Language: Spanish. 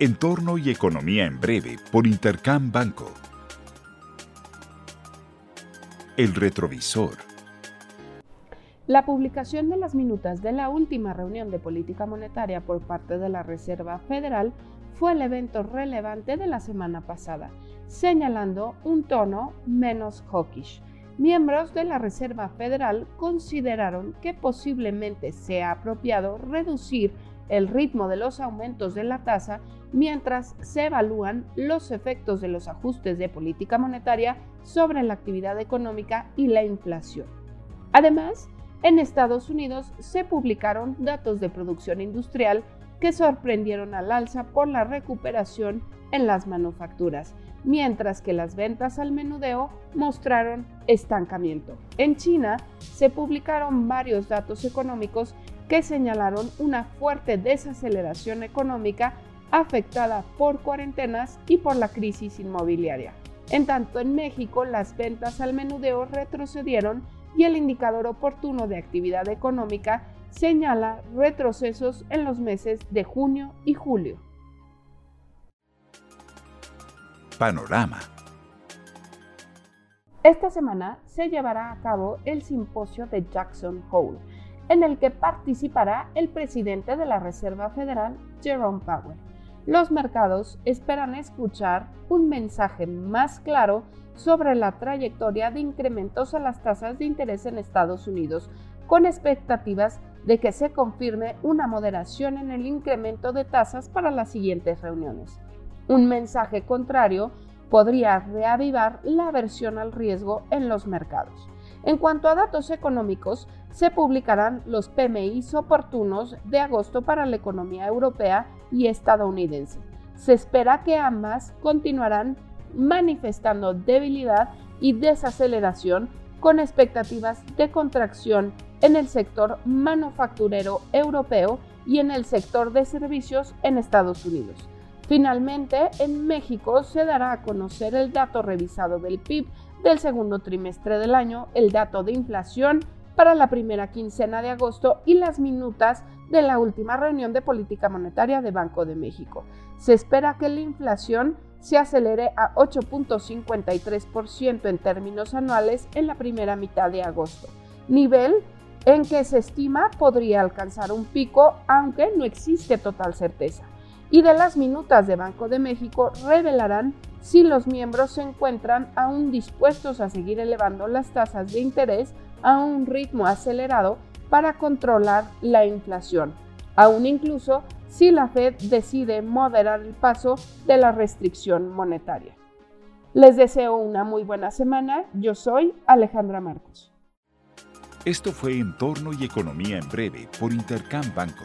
Entorno y Economía en Breve por Intercam Banco. El retrovisor. La publicación de las minutas de la última reunión de política monetaria por parte de la Reserva Federal fue el evento relevante de la semana pasada, señalando un tono menos hawkish. Miembros de la Reserva Federal consideraron que posiblemente sea apropiado reducir el ritmo de los aumentos de la tasa mientras se evalúan los efectos de los ajustes de política monetaria sobre la actividad económica y la inflación. Además, en Estados Unidos se publicaron datos de producción industrial que sorprendieron al alza por la recuperación en las manufacturas, mientras que las ventas al menudeo mostraron estancamiento. En China se publicaron varios datos económicos que señalaron una fuerte desaceleración económica afectada por cuarentenas y por la crisis inmobiliaria. En tanto, en México las ventas al menudeo retrocedieron y el indicador oportuno de actividad económica señala retrocesos en los meses de junio y julio. Panorama. Esta semana se llevará a cabo el simposio de Jackson Hole, en el que participará el presidente de la Reserva Federal, Jerome Powell. Los mercados esperan escuchar un mensaje más claro sobre la trayectoria de incrementos a las tasas de interés en Estados Unidos, con expectativas de que se confirme una moderación en el incremento de tasas para las siguientes reuniones. Un mensaje contrario podría reavivar la aversión al riesgo en los mercados. En cuanto a datos económicos, se publicarán los PMI oportunos de agosto para la economía europea y estadounidense. Se espera que ambas continuarán manifestando debilidad y desaceleración con expectativas de contracción en el sector manufacturero europeo y en el sector de servicios en Estados Unidos. Finalmente, en México se dará a conocer el dato revisado del PIB del segundo trimestre del año, el dato de inflación para la primera quincena de agosto y las minutas de la última reunión de política monetaria de Banco de México. Se espera que la inflación se acelere a 8.53% en términos anuales en la primera mitad de agosto, nivel en que se estima podría alcanzar un pico, aunque no existe total certeza. Y de las minutas de Banco de México revelarán si los miembros se encuentran aún dispuestos a seguir elevando las tasas de interés a un ritmo acelerado para controlar la inflación, aún incluso si la Fed decide moderar el paso de la restricción monetaria. Les deseo una muy buena semana. Yo soy Alejandra Marcos. Esto fue Entorno y Economía en Breve por Intercam Banco.